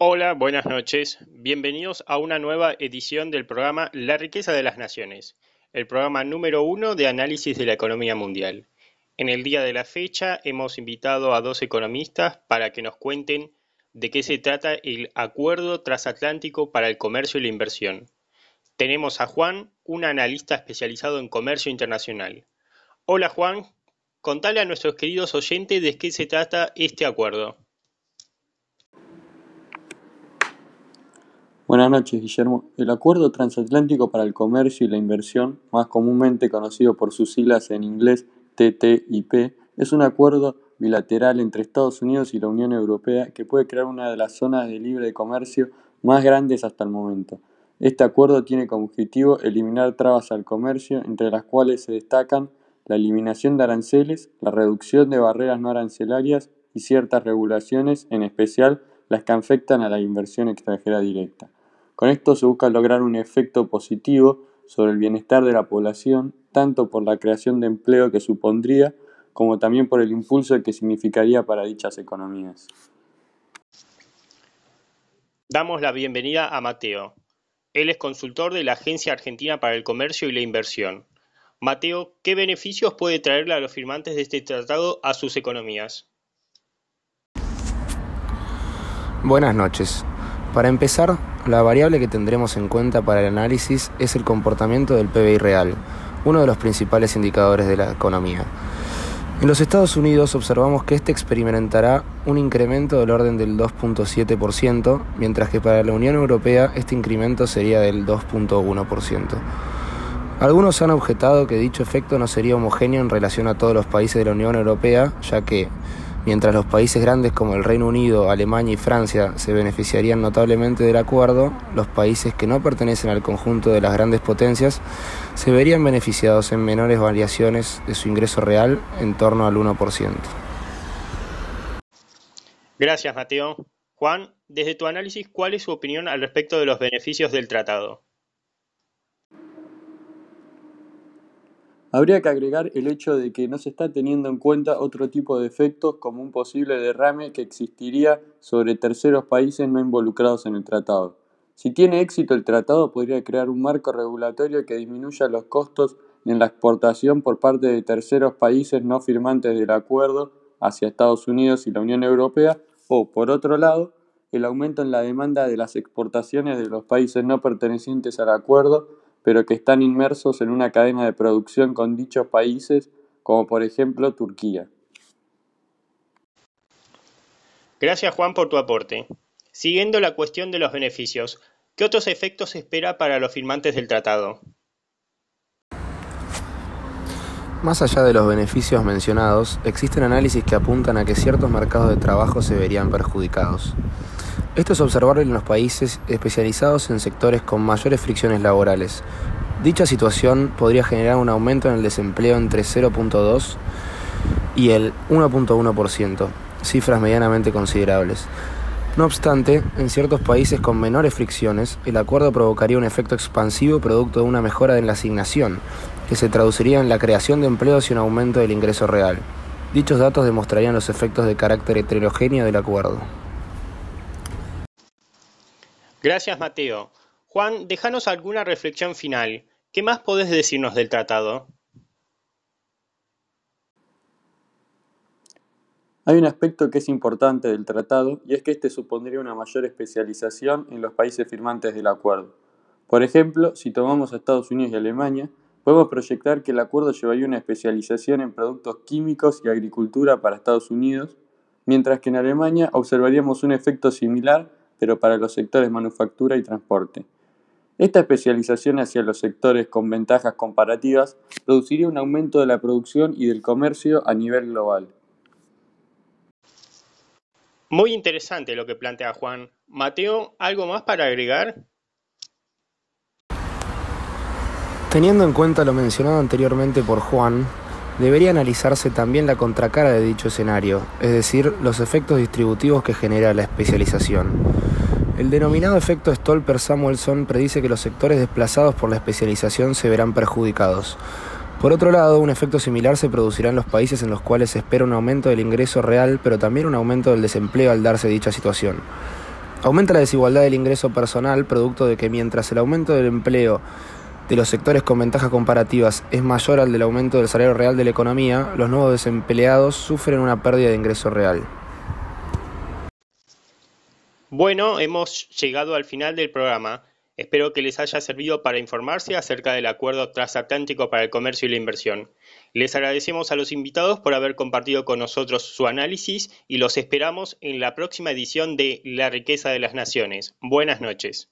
Hola, buenas noches. Bienvenidos a una nueva edición del programa La riqueza de las naciones, el programa número uno de análisis de la economía mundial. En el día de la fecha hemos invitado a dos economistas para que nos cuenten de qué se trata el Acuerdo Transatlántico para el Comercio y la Inversión. Tenemos a Juan, un analista especializado en comercio internacional. Hola Juan, contale a nuestros queridos oyentes de qué se trata este acuerdo. Buenas noches, Guillermo. El Acuerdo Transatlántico para el Comercio y la Inversión, más comúnmente conocido por sus siglas en inglés TTIP, es un acuerdo bilateral entre Estados Unidos y la Unión Europea que puede crear una de las zonas de libre comercio más grandes hasta el momento. Este acuerdo tiene como objetivo eliminar trabas al comercio, entre las cuales se destacan la eliminación de aranceles, la reducción de barreras no arancelarias y ciertas regulaciones, en especial las que afectan a la inversión extranjera directa. Con esto se busca lograr un efecto positivo sobre el bienestar de la población, tanto por la creación de empleo que supondría, como también por el impulso que significaría para dichas economías. Damos la bienvenida a Mateo. Él es consultor de la Agencia Argentina para el Comercio y la Inversión. Mateo, ¿qué beneficios puede traerle a los firmantes de este tratado a sus economías? Buenas noches. Para empezar, la variable que tendremos en cuenta para el análisis es el comportamiento del PBI real, uno de los principales indicadores de la economía. En los Estados Unidos observamos que este experimentará un incremento del orden del 2.7%, mientras que para la Unión Europea este incremento sería del 2.1%. Algunos han objetado que dicho efecto no sería homogéneo en relación a todos los países de la Unión Europea, ya que Mientras los países grandes como el Reino Unido, Alemania y Francia se beneficiarían notablemente del acuerdo, los países que no pertenecen al conjunto de las grandes potencias se verían beneficiados en menores variaciones de su ingreso real en torno al 1%. Gracias, Mateo. Juan, desde tu análisis, ¿cuál es su opinión al respecto de los beneficios del tratado? Habría que agregar el hecho de que no se está teniendo en cuenta otro tipo de efectos como un posible derrame que existiría sobre terceros países no involucrados en el tratado. Si tiene éxito el tratado podría crear un marco regulatorio que disminuya los costos en la exportación por parte de terceros países no firmantes del acuerdo hacia Estados Unidos y la Unión Europea o, por otro lado, el aumento en la demanda de las exportaciones de los países no pertenecientes al acuerdo pero que están inmersos en una cadena de producción con dichos países, como por ejemplo Turquía. Gracias Juan por tu aporte. Siguiendo la cuestión de los beneficios, ¿qué otros efectos se espera para los firmantes del tratado? Más allá de los beneficios mencionados, existen análisis que apuntan a que ciertos mercados de trabajo se verían perjudicados. Esto es observable en los países especializados en sectores con mayores fricciones laborales. Dicha situación podría generar un aumento en el desempleo entre 0.2 y el 1.1%, cifras medianamente considerables. No obstante, en ciertos países con menores fricciones, el acuerdo provocaría un efecto expansivo producto de una mejora en la asignación, que se traduciría en la creación de empleos y un aumento del ingreso real. Dichos datos demostrarían los efectos de carácter heterogéneo del acuerdo. Gracias, Mateo. Juan, déjanos alguna reflexión final. ¿Qué más podés decirnos del tratado? Hay un aspecto que es importante del tratado y es que este supondría una mayor especialización en los países firmantes del acuerdo. Por ejemplo, si tomamos a Estados Unidos y Alemania, podemos proyectar que el acuerdo llevaría una especialización en productos químicos y agricultura para Estados Unidos, mientras que en Alemania observaríamos un efecto similar pero para los sectores manufactura y transporte. Esta especialización hacia los sectores con ventajas comparativas produciría un aumento de la producción y del comercio a nivel global. Muy interesante lo que plantea Juan. Mateo, ¿algo más para agregar? Teniendo en cuenta lo mencionado anteriormente por Juan, debería analizarse también la contracara de dicho escenario, es decir, los efectos distributivos que genera la especialización. El denominado efecto Stolper-Samuelson predice que los sectores desplazados por la especialización se verán perjudicados. Por otro lado, un efecto similar se producirá en los países en los cuales se espera un aumento del ingreso real, pero también un aumento del desempleo al darse dicha situación. Aumenta la desigualdad del ingreso personal, producto de que mientras el aumento del empleo de los sectores con ventajas comparativas es mayor al del aumento del salario real de la economía, los nuevos desempleados sufren una pérdida de ingreso real. Bueno, hemos llegado al final del programa. Espero que les haya servido para informarse acerca del Acuerdo Transatlántico para el Comercio y la Inversión. Les agradecemos a los invitados por haber compartido con nosotros su análisis y los esperamos en la próxima edición de La riqueza de las naciones. Buenas noches.